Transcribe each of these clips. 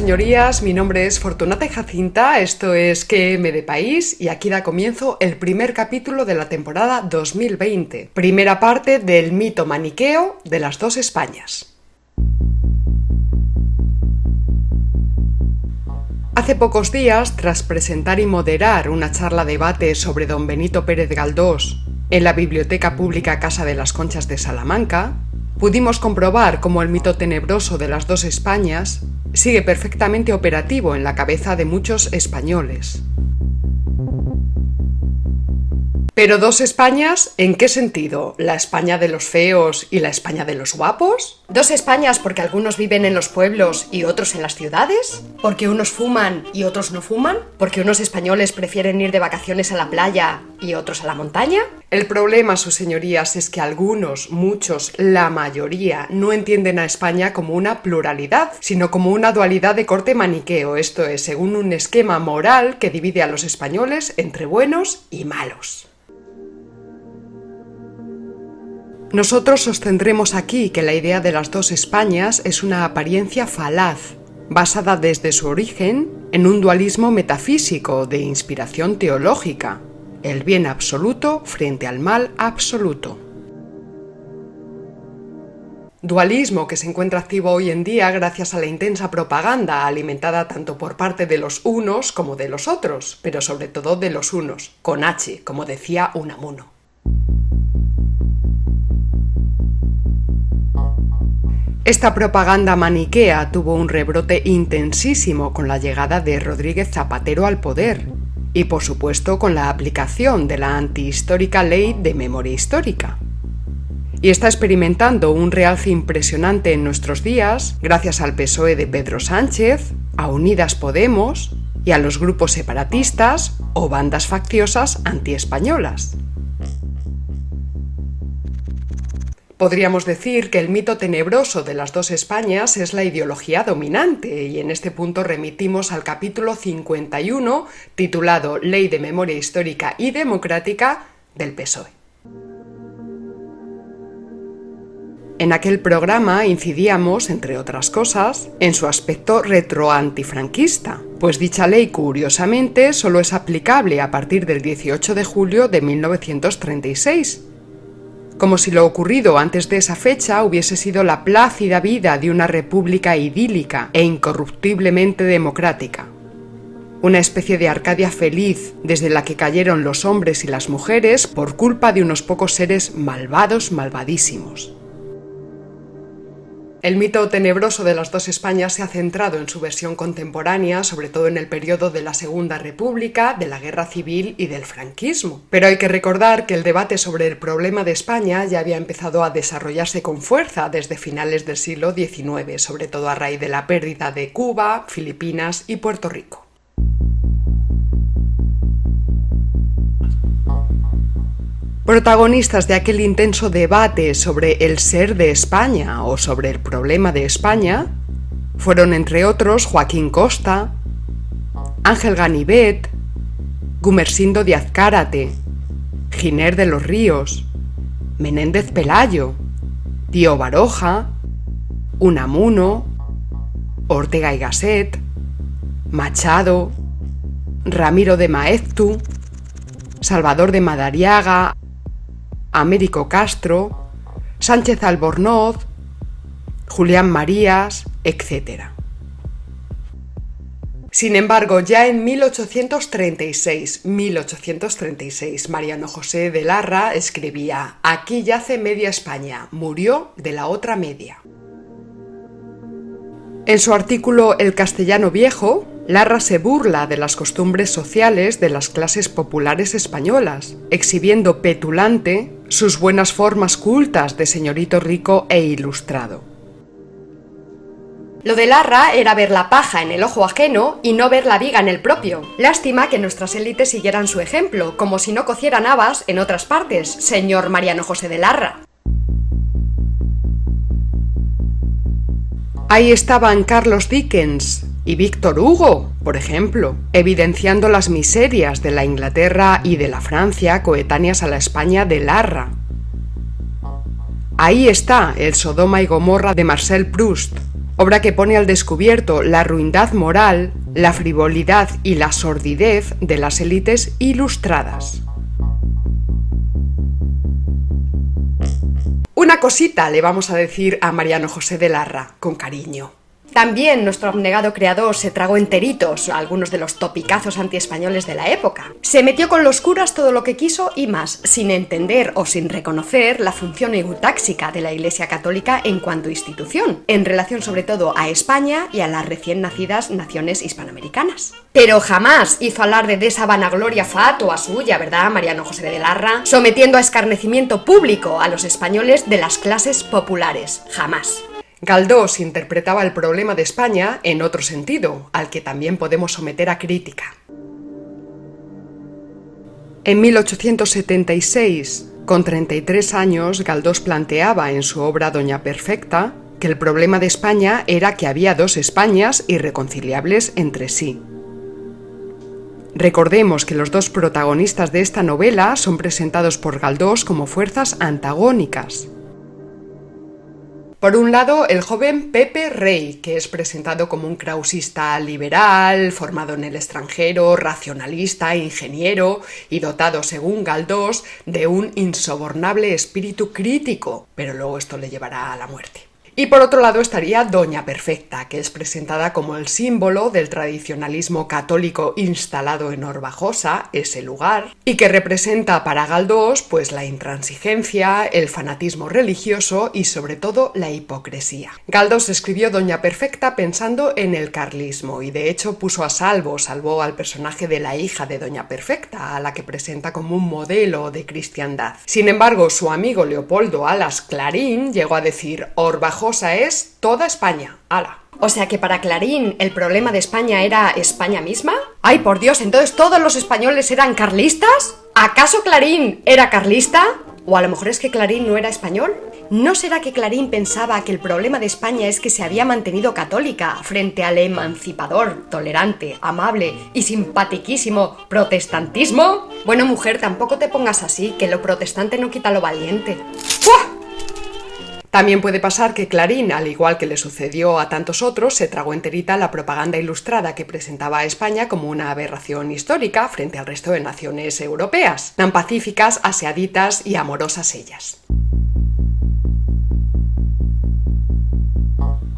Señorías. Mi nombre es Fortunata Jacinta. Esto es QM de País y aquí da comienzo el primer capítulo de la temporada 2020. Primera parte del mito maniqueo de las dos Españas. Hace pocos días, tras presentar y moderar una charla debate sobre don Benito Pérez Galdós en la Biblioteca Pública Casa de las Conchas de Salamanca, pudimos comprobar cómo el mito tenebroso de las dos Españas sigue perfectamente operativo en la cabeza de muchos españoles. Pero dos Españas, ¿en qué sentido? ¿La España de los feos y la España de los guapos? ¿Dos Españas porque algunos viven en los pueblos y otros en las ciudades? ¿Porque unos fuman y otros no fuman? ¿Porque unos españoles prefieren ir de vacaciones a la playa y otros a la montaña? El problema, sus señorías, es que algunos, muchos, la mayoría, no entienden a España como una pluralidad, sino como una dualidad de corte maniqueo, esto es, según un esquema moral que divide a los españoles entre buenos y malos. Nosotros sostendremos aquí que la idea de las dos Españas es una apariencia falaz, basada desde su origen en un dualismo metafísico de inspiración teológica, el bien absoluto frente al mal absoluto. Dualismo que se encuentra activo hoy en día gracias a la intensa propaganda alimentada tanto por parte de los unos como de los otros, pero sobre todo de los unos, con H, como decía Unamuno. Esta propaganda maniquea tuvo un rebrote intensísimo con la llegada de Rodríguez Zapatero al poder y por supuesto con la aplicación de la antihistórica ley de memoria histórica. Y está experimentando un realce impresionante en nuestros días gracias al PSOE de Pedro Sánchez, a Unidas Podemos y a los grupos separatistas o bandas facciosas antiespañolas. Podríamos decir que el mito tenebroso de las dos Españas es la ideología dominante y en este punto remitimos al capítulo 51 titulado Ley de Memoria Histórica y Democrática del PSOE. En aquel programa incidíamos, entre otras cosas, en su aspecto retroantifranquista, pues dicha ley curiosamente solo es aplicable a partir del 18 de julio de 1936 como si lo ocurrido antes de esa fecha hubiese sido la plácida vida de una república idílica e incorruptiblemente democrática. Una especie de Arcadia feliz desde la que cayeron los hombres y las mujeres por culpa de unos pocos seres malvados malvadísimos. El mito tenebroso de las dos Españas se ha centrado en su versión contemporánea, sobre todo en el periodo de la Segunda República, de la Guerra Civil y del franquismo. Pero hay que recordar que el debate sobre el problema de España ya había empezado a desarrollarse con fuerza desde finales del siglo XIX, sobre todo a raíz de la pérdida de Cuba, Filipinas y Puerto Rico. Protagonistas de aquel intenso debate sobre el ser de España o sobre el problema de España fueron entre otros Joaquín Costa, Ángel Ganivet, Gumersindo de Azcárate, Giner de los Ríos, Menéndez Pelayo, Tío Baroja, Unamuno, Ortega y Gasset, Machado, Ramiro de Maeztu, Salvador de Madariaga, Américo Castro, Sánchez Albornoz, Julián Marías, etc. Sin embargo, ya en 1836, 1836, Mariano José de Larra escribía, Aquí yace media España, murió de la otra media. En su artículo El castellano viejo, Larra se burla de las costumbres sociales de las clases populares españolas, exhibiendo petulante sus buenas formas cultas de señorito rico e ilustrado. Lo de Larra era ver la paja en el ojo ajeno y no ver la viga en el propio. Lástima que nuestras élites siguieran su ejemplo, como si no cocieran habas en otras partes, señor Mariano José de Larra. Ahí estaban Carlos Dickens, y Víctor Hugo, por ejemplo, evidenciando las miserias de la Inglaterra y de la Francia coetáneas a la España de Larra. Ahí está el Sodoma y Gomorra de Marcel Proust, obra que pone al descubierto la ruindad moral, la frivolidad y la sordidez de las élites ilustradas. Una cosita le vamos a decir a Mariano José de Larra, con cariño. También nuestro abnegado creador se tragó enteritos algunos de los topicazos antiespañoles de la época. Se metió con los curas todo lo que quiso y más, sin entender o sin reconocer la función eutáxica de la Iglesia Católica en cuanto institución, en relación sobre todo a España y a las recién nacidas naciones hispanoamericanas. Pero jamás hizo alarde de esa vanagloria fatua suya, ¿verdad, Mariano José de Larra? Sometiendo a escarnecimiento público a los españoles de las clases populares. Jamás. Galdós interpretaba el problema de España en otro sentido, al que también podemos someter a crítica. En 1876, con 33 años, Galdós planteaba en su obra Doña Perfecta que el problema de España era que había dos Españas irreconciliables entre sí. Recordemos que los dos protagonistas de esta novela son presentados por Galdós como fuerzas antagónicas. Por un lado, el joven Pepe Rey, que es presentado como un krausista liberal, formado en el extranjero, racionalista, ingeniero y dotado, según Galdós, de un insobornable espíritu crítico, pero luego esto le llevará a la muerte. Y por otro lado estaría Doña Perfecta, que es presentada como el símbolo del tradicionalismo católico instalado en Orbajosa, ese lugar, y que representa para Galdós pues la intransigencia, el fanatismo religioso y sobre todo la hipocresía. Galdós escribió Doña Perfecta pensando en el carlismo y de hecho puso a salvo, salvó al personaje de la hija de Doña Perfecta, a la que presenta como un modelo de cristiandad. Sin embargo, su amigo Leopoldo Alas Clarín llegó a decir Orbajosa es toda España. O sea que para Clarín el problema de España era España misma. Ay, por Dios, entonces todos los españoles eran carlistas. ¿Acaso Clarín era carlista? ¿O a lo mejor es que Clarín no era español? ¿No será que Clarín pensaba que el problema de España es que se había mantenido católica frente al emancipador, tolerante, amable y simpatiquísimo protestantismo? Bueno, mujer, tampoco te pongas así, que lo protestante no quita lo valiente. También puede pasar que Clarín, al igual que le sucedió a tantos otros, se tragó enterita la propaganda ilustrada que presentaba a España como una aberración histórica frente al resto de naciones europeas, tan pacíficas, aseaditas y amorosas ellas.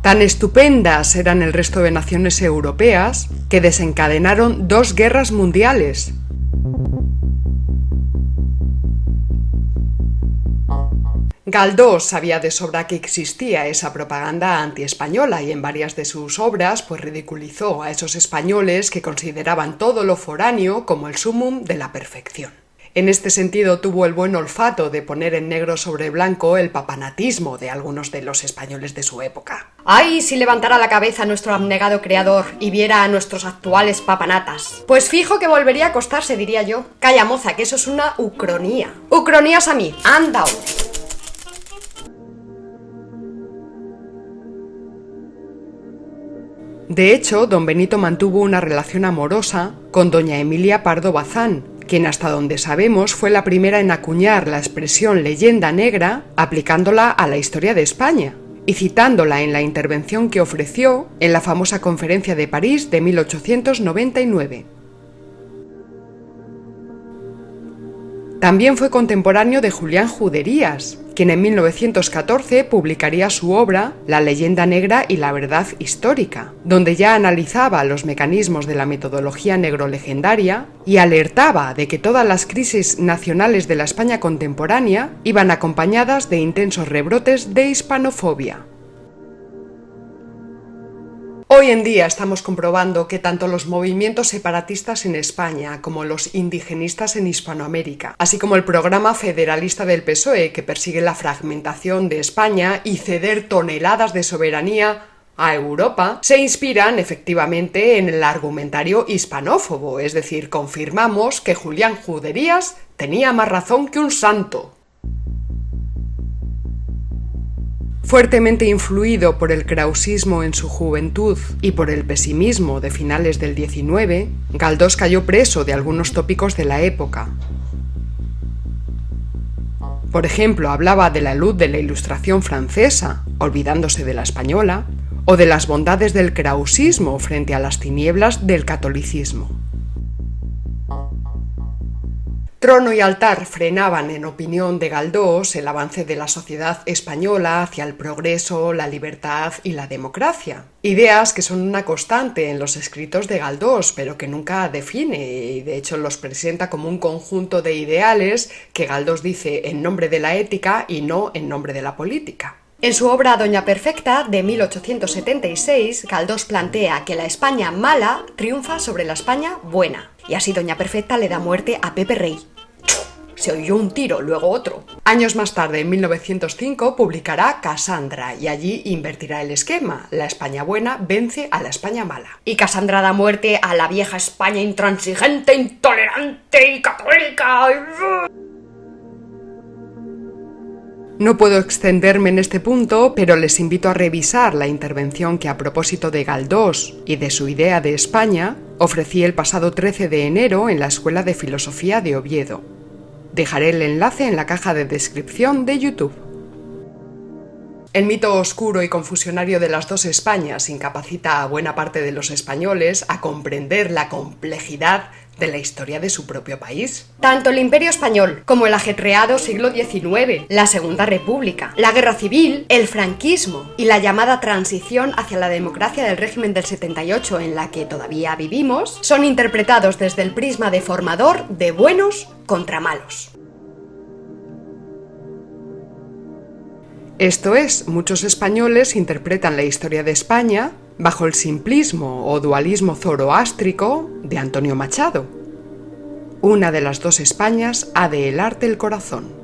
Tan estupendas eran el resto de naciones europeas que desencadenaron dos guerras mundiales, Galdós sabía de sobra que existía esa propaganda antiespañola y en varias de sus obras pues ridiculizó a esos españoles que consideraban todo lo foráneo como el sumum de la perfección. En este sentido tuvo el buen olfato de poner en negro sobre blanco el papanatismo de algunos de los españoles de su época. ¡Ay, si levantara la cabeza nuestro abnegado creador y viera a nuestros actuales papanatas! Pues fijo que volvería a acostarse, diría yo. Calla moza, que eso es una ucronía. Ucronías a mí, anda. De hecho, don Benito mantuvo una relación amorosa con doña Emilia Pardo Bazán, quien hasta donde sabemos fue la primera en acuñar la expresión leyenda negra aplicándola a la historia de España y citándola en la intervención que ofreció en la famosa conferencia de París de 1899. También fue contemporáneo de Julián Juderías, quien en 1914 publicaría su obra La leyenda negra y la verdad histórica, donde ya analizaba los mecanismos de la metodología negro-legendaria y alertaba de que todas las crisis nacionales de la España contemporánea iban acompañadas de intensos rebrotes de hispanofobia. Hoy en día estamos comprobando que tanto los movimientos separatistas en España como los indigenistas en Hispanoamérica, así como el programa federalista del PSOE que persigue la fragmentación de España y ceder toneladas de soberanía a Europa, se inspiran efectivamente en el argumentario hispanófobo, es decir, confirmamos que Julián Juderías tenía más razón que un santo. Fuertemente influido por el krausismo en su juventud y por el pesimismo de finales del XIX, Galdós cayó preso de algunos tópicos de la época. Por ejemplo, hablaba de la luz de la ilustración francesa, olvidándose de la española, o de las bondades del krausismo frente a las tinieblas del catolicismo. Trono y altar frenaban, en opinión de Galdós, el avance de la sociedad española hacia el progreso, la libertad y la democracia. Ideas que son una constante en los escritos de Galdós, pero que nunca define y de hecho los presenta como un conjunto de ideales que Galdós dice en nombre de la ética y no en nombre de la política. En su obra Doña Perfecta, de 1876, Galdós plantea que la España mala triunfa sobre la España buena, y así Doña Perfecta le da muerte a Pepe Rey. Se oyó un tiro, luego otro. Años más tarde, en 1905, publicará Cassandra y allí invertirá el esquema. La España buena vence a la España mala. Y Cassandra da muerte a la vieja España intransigente, intolerante y católica. No puedo extenderme en este punto, pero les invito a revisar la intervención que a propósito de Galdós y de su idea de España ofrecí el pasado 13 de enero en la Escuela de Filosofía de Oviedo. Dejaré el enlace en la caja de descripción de YouTube. El mito oscuro y confusionario de las dos Españas incapacita a buena parte de los españoles a comprender la complejidad de la historia de su propio país. Tanto el Imperio Español como el ajetreado siglo XIX, la Segunda República, la Guerra Civil, el franquismo y la llamada transición hacia la democracia del régimen del 78 en la que todavía vivimos, son interpretados desde el prisma deformador de buenos contra malos. Esto es, muchos españoles interpretan la historia de España bajo el simplismo o dualismo zoroástrico de Antonio Machado. Una de las dos Españas ha de helarte el corazón.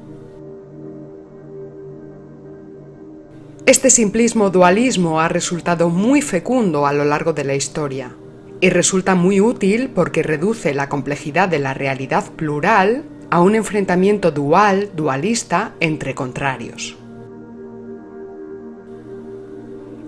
Este simplismo dualismo ha resultado muy fecundo a lo largo de la historia y resulta muy útil porque reduce la complejidad de la realidad plural a un enfrentamiento dual, dualista, entre contrarios.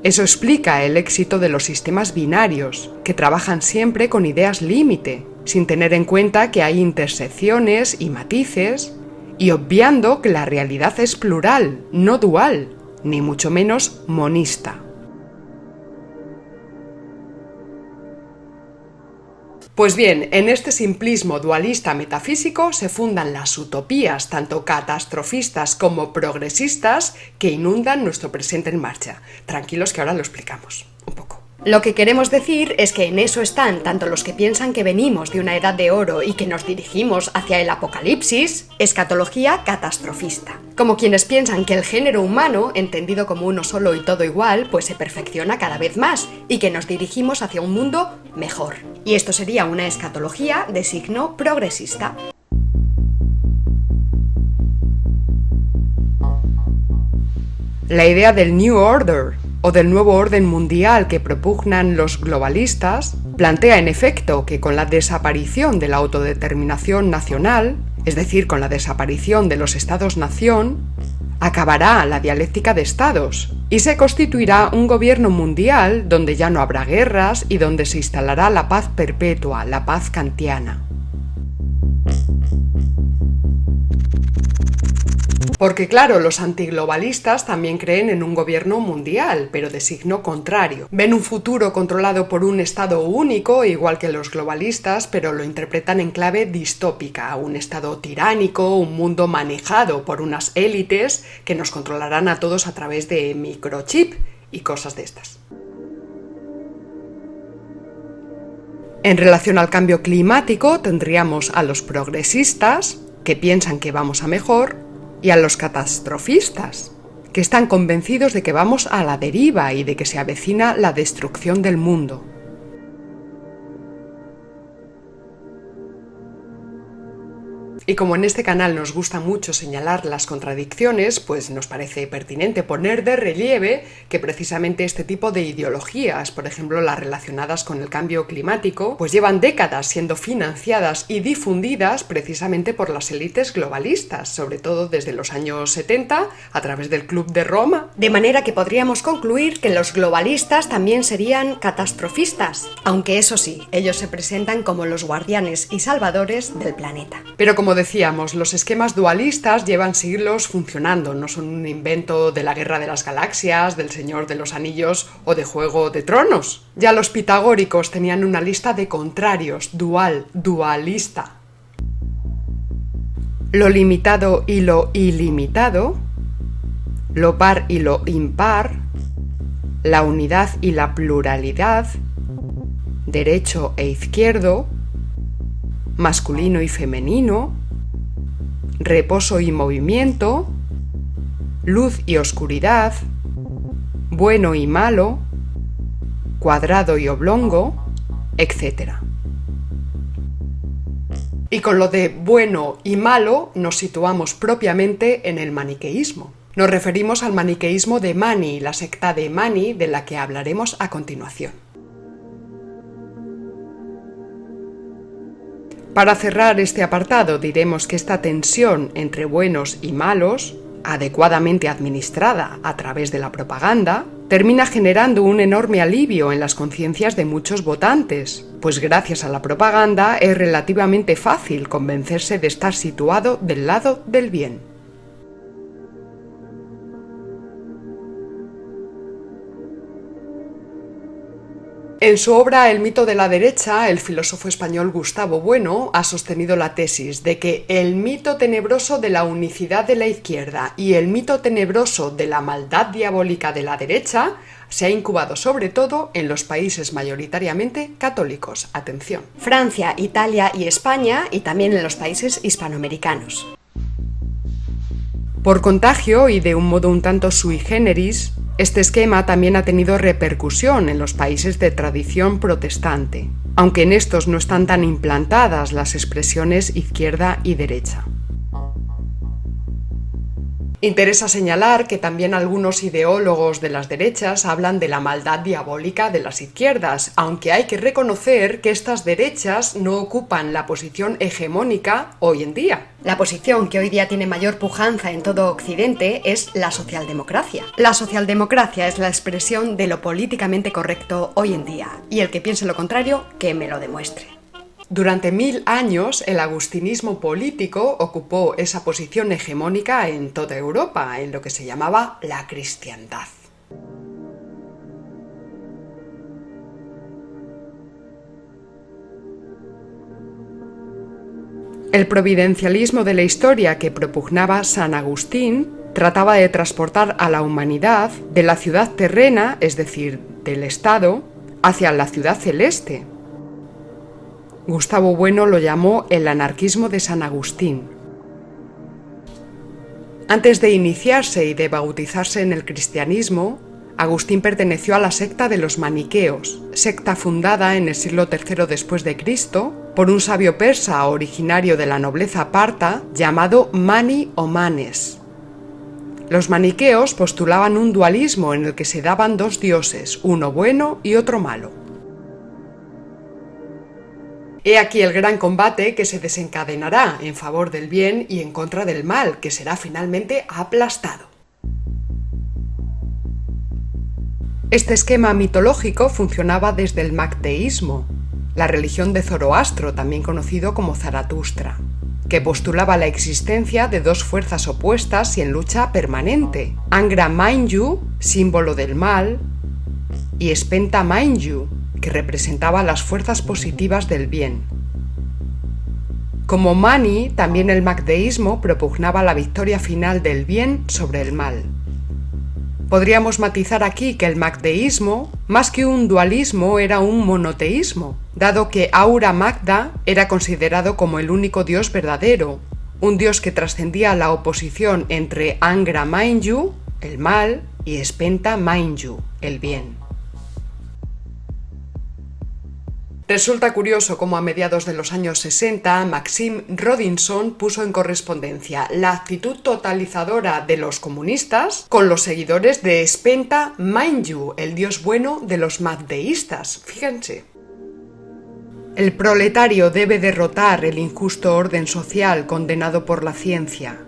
Eso explica el éxito de los sistemas binarios, que trabajan siempre con ideas límite, sin tener en cuenta que hay intersecciones y matices, y obviando que la realidad es plural, no dual, ni mucho menos monista. Pues bien, en este simplismo dualista metafísico se fundan las utopías, tanto catastrofistas como progresistas, que inundan nuestro presente en marcha. Tranquilos que ahora lo explicamos un poco. Lo que queremos decir es que en eso están tanto los que piensan que venimos de una edad de oro y que nos dirigimos hacia el apocalipsis, escatología catastrofista, como quienes piensan que el género humano, entendido como uno solo y todo igual, pues se perfecciona cada vez más y que nos dirigimos hacia un mundo mejor. Y esto sería una escatología de signo progresista. La idea del New Order o del nuevo orden mundial que propugnan los globalistas, plantea en efecto que con la desaparición de la autodeterminación nacional, es decir, con la desaparición de los estados-nación, acabará la dialéctica de estados y se constituirá un gobierno mundial donde ya no habrá guerras y donde se instalará la paz perpetua, la paz kantiana. Porque claro, los antiglobalistas también creen en un gobierno mundial, pero de signo contrario. Ven un futuro controlado por un Estado único, igual que los globalistas, pero lo interpretan en clave distópica, un Estado tiránico, un mundo manejado por unas élites que nos controlarán a todos a través de microchip y cosas de estas. En relación al cambio climático, tendríamos a los progresistas, que piensan que vamos a mejor, y a los catastrofistas, que están convencidos de que vamos a la deriva y de que se avecina la destrucción del mundo. Y como en este canal nos gusta mucho señalar las contradicciones, pues nos parece pertinente poner de relieve que precisamente este tipo de ideologías, por ejemplo las relacionadas con el cambio climático, pues llevan décadas siendo financiadas y difundidas precisamente por las élites globalistas, sobre todo desde los años 70 a través del Club de Roma. De manera que podríamos concluir que los globalistas también serían catastrofistas, aunque eso sí, ellos se presentan como los guardianes y salvadores del planeta. Pero como decíamos, los esquemas dualistas llevan siglos funcionando, no son un invento de la Guerra de las Galaxias, del Señor de los Anillos o de Juego de Tronos. Ya los pitagóricos tenían una lista de contrarios, dual, dualista. Lo limitado y lo ilimitado, lo par y lo impar, la unidad y la pluralidad, derecho e izquierdo, masculino y femenino, reposo y movimiento, luz y oscuridad, bueno y malo, cuadrado y oblongo, etc. Y con lo de bueno y malo nos situamos propiamente en el maniqueísmo. Nos referimos al maniqueísmo de Mani, la secta de Mani de la que hablaremos a continuación. Para cerrar este apartado diremos que esta tensión entre buenos y malos, adecuadamente administrada a través de la propaganda, termina generando un enorme alivio en las conciencias de muchos votantes, pues gracias a la propaganda es relativamente fácil convencerse de estar situado del lado del bien. En su obra El mito de la derecha, el filósofo español Gustavo Bueno ha sostenido la tesis de que el mito tenebroso de la unicidad de la izquierda y el mito tenebroso de la maldad diabólica de la derecha se ha incubado sobre todo en los países mayoritariamente católicos. Atención. Francia, Italia y España y también en los países hispanoamericanos. Por contagio y de un modo un tanto sui generis, este esquema también ha tenido repercusión en los países de tradición protestante, aunque en estos no están tan implantadas las expresiones izquierda y derecha. Interesa señalar que también algunos ideólogos de las derechas hablan de la maldad diabólica de las izquierdas, aunque hay que reconocer que estas derechas no ocupan la posición hegemónica hoy en día. La posición que hoy día tiene mayor pujanza en todo Occidente es la socialdemocracia. La socialdemocracia es la expresión de lo políticamente correcto hoy en día, y el que piense lo contrario, que me lo demuestre. Durante mil años el agustinismo político ocupó esa posición hegemónica en toda Europa, en lo que se llamaba la cristiandad. El providencialismo de la historia que propugnaba San Agustín trataba de transportar a la humanidad de la ciudad terrena, es decir, del Estado, hacia la ciudad celeste, Gustavo Bueno lo llamó el anarquismo de San Agustín. Antes de iniciarse y de bautizarse en el cristianismo, Agustín perteneció a la secta de los maniqueos, secta fundada en el siglo III después de Cristo por un sabio persa originario de la nobleza parta llamado Mani o Manes. Los maniqueos postulaban un dualismo en el que se daban dos dioses, uno bueno y otro malo. He aquí el gran combate que se desencadenará en favor del bien y en contra del mal, que será finalmente aplastado. Este esquema mitológico funcionaba desde el macteísmo, la religión de Zoroastro, también conocido como Zaratustra, que postulaba la existencia de dos fuerzas opuestas y en lucha permanente, Angra Mainyu, símbolo del mal, y Spenta Mainyu, que representaba las fuerzas positivas del bien. Como Mani, también el macdeísmo propugnaba la victoria final del bien sobre el mal. Podríamos matizar aquí que el macdeísmo, más que un dualismo, era un monoteísmo, dado que Aura Magda era considerado como el único dios verdadero, un dios que trascendía la oposición entre Angra Mainyu, el mal, y Spenta Mainyu, el bien. Resulta curioso cómo a mediados de los años 60 Maxim Rodinson puso en correspondencia la actitud totalizadora de los comunistas con los seguidores de Spenta Mainyu, el dios bueno de los maddeístas. Fíjense. El proletario debe derrotar el injusto orden social condenado por la ciencia.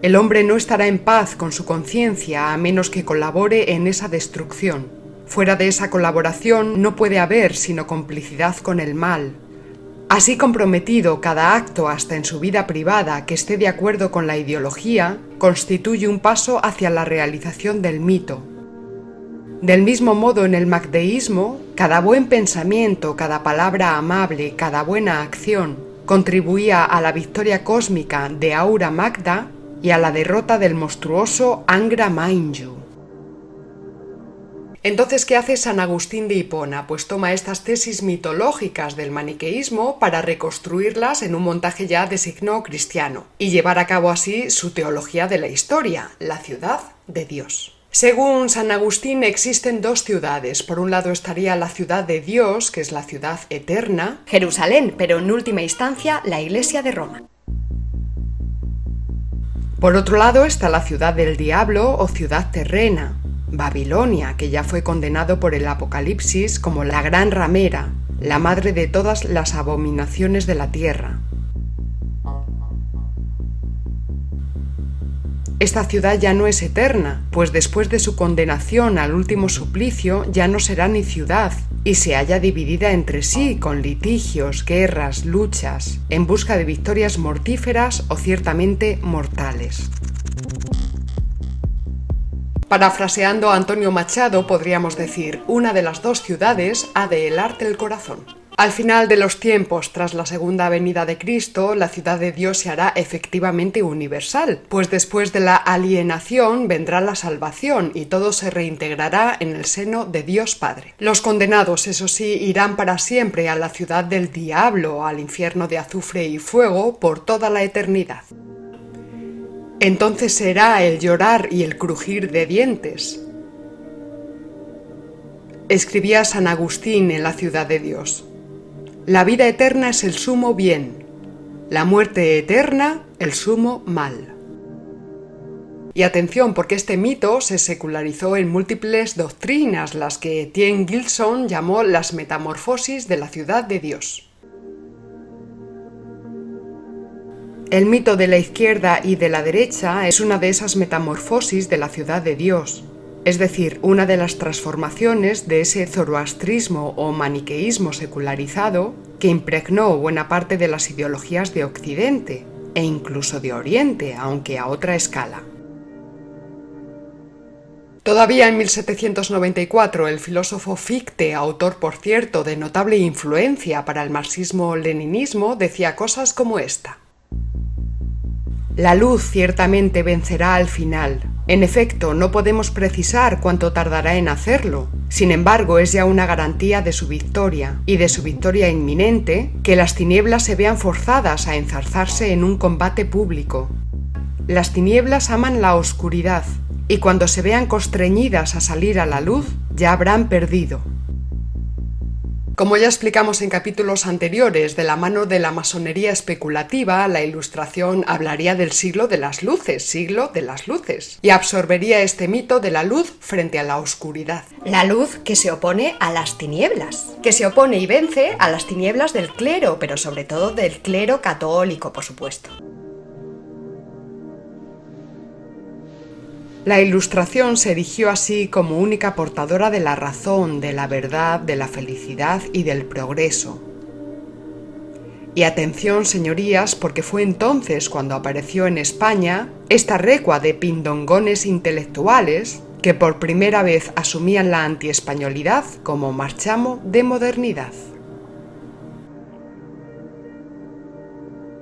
El hombre no estará en paz con su conciencia a menos que colabore en esa destrucción. Fuera de esa colaboración no puede haber sino complicidad con el mal. Así comprometido cada acto hasta en su vida privada que esté de acuerdo con la ideología, constituye un paso hacia la realización del mito. Del mismo modo en el magdeísmo, cada buen pensamiento, cada palabra amable, cada buena acción contribuía a la victoria cósmica de Aura Magda y a la derrota del monstruoso Angra Mainyu. Entonces, ¿qué hace San Agustín de Hipona? Pues toma estas tesis mitológicas del maniqueísmo para reconstruirlas en un montaje ya de signo cristiano y llevar a cabo así su teología de la historia, la ciudad de Dios. Según San Agustín existen dos ciudades. Por un lado estaría la ciudad de Dios, que es la ciudad eterna, Jerusalén, pero en última instancia la Iglesia de Roma. Por otro lado está la ciudad del diablo o ciudad terrena, Babilonia, que ya fue condenado por el Apocalipsis como la gran ramera, la madre de todas las abominaciones de la tierra. Esta ciudad ya no es eterna, pues después de su condenación al último suplicio ya no será ni ciudad, y se halla dividida entre sí con litigios, guerras, luchas, en busca de victorias mortíferas o ciertamente mortales. Parafraseando a Antonio Machado, podríamos decir, una de las dos ciudades ha de helarte el corazón. Al final de los tiempos, tras la segunda venida de Cristo, la ciudad de Dios se hará efectivamente universal, pues después de la alienación vendrá la salvación y todo se reintegrará en el seno de Dios Padre. Los condenados, eso sí, irán para siempre a la ciudad del diablo, al infierno de azufre y fuego, por toda la eternidad. Entonces será el llorar y el crujir de dientes. Escribía San Agustín en la ciudad de Dios. La vida eterna es el sumo bien, la muerte eterna el sumo mal. Y atención, porque este mito se secularizó en múltiples doctrinas, las que Tien Gilson llamó las metamorfosis de la ciudad de Dios. El mito de la izquierda y de la derecha es una de esas metamorfosis de la ciudad de Dios, es decir, una de las transformaciones de ese zoroastrismo o maniqueísmo secularizado que impregnó buena parte de las ideologías de Occidente e incluso de Oriente, aunque a otra escala. Todavía en 1794 el filósofo Fichte, autor por cierto de notable influencia para el marxismo-leninismo, decía cosas como esta. La luz ciertamente vencerá al final. En efecto, no podemos precisar cuánto tardará en hacerlo. Sin embargo, es ya una garantía de su victoria, y de su victoria inminente, que las tinieblas se vean forzadas a enzarzarse en un combate público. Las tinieblas aman la oscuridad, y cuando se vean constreñidas a salir a la luz, ya habrán perdido. Como ya explicamos en capítulos anteriores, de la mano de la masonería especulativa, la ilustración hablaría del siglo de las luces, siglo de las luces, y absorbería este mito de la luz frente a la oscuridad. La luz que se opone a las tinieblas, que se opone y vence a las tinieblas del clero, pero sobre todo del clero católico, por supuesto. La Ilustración se erigió así como única portadora de la razón, de la verdad, de la felicidad y del progreso. Y atención, señorías, porque fue entonces cuando apareció en España esta recua de pindongones intelectuales que por primera vez asumían la antiespañolidad como marchamo de modernidad.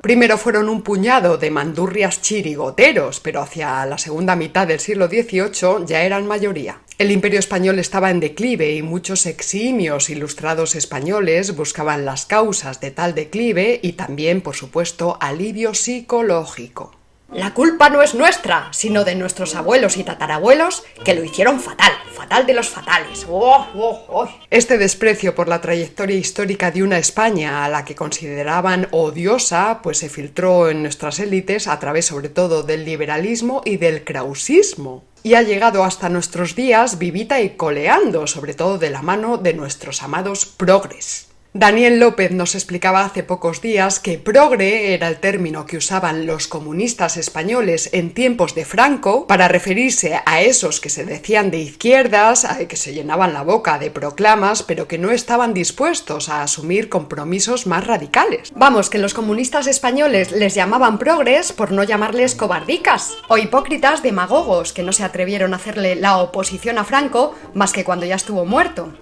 Primero fueron un puñado de mandurrias chirigoteros, pero hacia la segunda mitad del siglo XVIII ya eran mayoría. El imperio español estaba en declive y muchos eximios ilustrados españoles buscaban las causas de tal declive y también, por supuesto, alivio psicológico. La culpa no es nuestra, sino de nuestros abuelos y tatarabuelos que lo hicieron fatal, fatal de los fatales. Oh, oh, oh. Este desprecio por la trayectoria histórica de una España a la que consideraban odiosa, pues se filtró en nuestras élites a través sobre todo del liberalismo y del krausismo. Y ha llegado hasta nuestros días vivita y coleando, sobre todo de la mano de nuestros amados progres. Daniel López nos explicaba hace pocos días que progre era el término que usaban los comunistas españoles en tiempos de Franco para referirse a esos que se decían de izquierdas, que se llenaban la boca de proclamas, pero que no estaban dispuestos a asumir compromisos más radicales. Vamos, que los comunistas españoles les llamaban progres por no llamarles cobardicas o hipócritas demagogos que no se atrevieron a hacerle la oposición a Franco más que cuando ya estuvo muerto.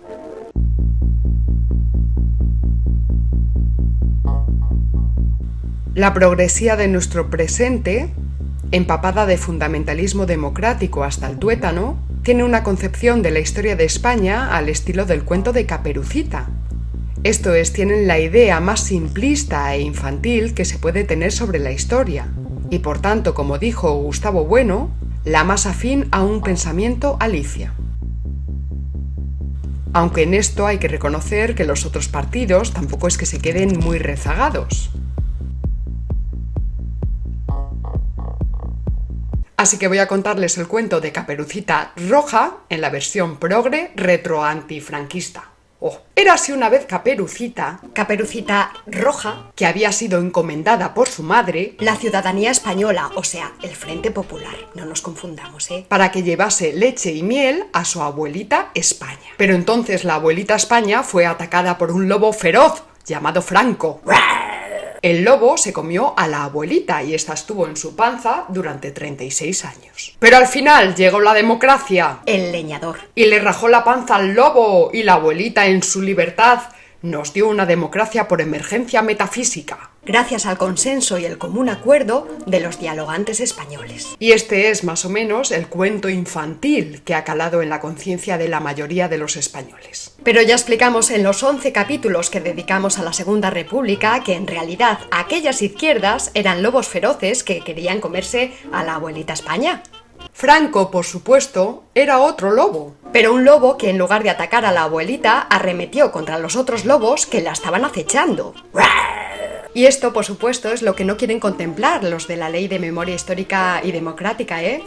La progresía de nuestro presente, empapada de fundamentalismo democrático hasta el tuétano, tiene una concepción de la historia de España al estilo del cuento de Caperucita. Esto es, tienen la idea más simplista e infantil que se puede tener sobre la historia, y por tanto, como dijo Gustavo Bueno, la más afín a un pensamiento alicia. Aunque en esto hay que reconocer que los otros partidos tampoco es que se queden muy rezagados. Así que voy a contarles el cuento de Caperucita Roja en la versión progre retro antifranquista. Oh, era así una vez Caperucita, Caperucita Roja, que había sido encomendada por su madre, la ciudadanía española, o sea, el Frente Popular, no nos confundamos, ¿eh? Para que llevase leche y miel a su abuelita España. Pero entonces la abuelita España fue atacada por un lobo feroz llamado Franco. El lobo se comió a la abuelita y ésta estuvo en su panza durante 36 años. Pero al final llegó la democracia. El leñador. Y le rajó la panza al lobo y la abuelita en su libertad nos dio una democracia por emergencia metafísica. Gracias al consenso y el común acuerdo de los dialogantes españoles. Y este es más o menos el cuento infantil que ha calado en la conciencia de la mayoría de los españoles. Pero ya explicamos en los 11 capítulos que dedicamos a la Segunda República que en realidad aquellas izquierdas eran lobos feroces que querían comerse a la abuelita España. Franco, por supuesto, era otro lobo. Pero un lobo que en lugar de atacar a la abuelita arremetió contra los otros lobos que la estaban acechando. Y esto, por supuesto, es lo que no quieren contemplar los de la Ley de Memoria Histórica y Democrática, ¿eh?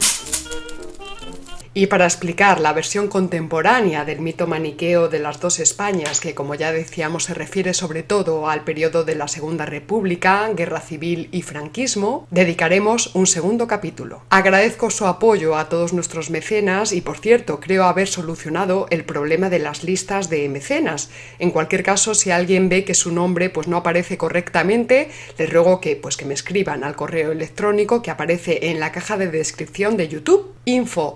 Y para explicar la versión contemporánea del mito maniqueo de las dos Españas, que como ya decíamos se refiere sobre todo al periodo de la Segunda República, Guerra Civil y Franquismo, dedicaremos un segundo capítulo. Agradezco su apoyo a todos nuestros mecenas y por cierto creo haber solucionado el problema de las listas de mecenas. En cualquier caso, si alguien ve que su nombre pues no aparece correctamente, les ruego que pues que me escriban al correo electrónico que aparece en la caja de descripción de YouTube info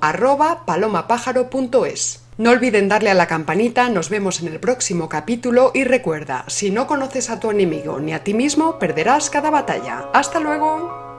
palomapájaro.es. No olviden darle a la campanita, nos vemos en el próximo capítulo y recuerda, si no conoces a tu enemigo ni a ti mismo, perderás cada batalla. ¡Hasta luego!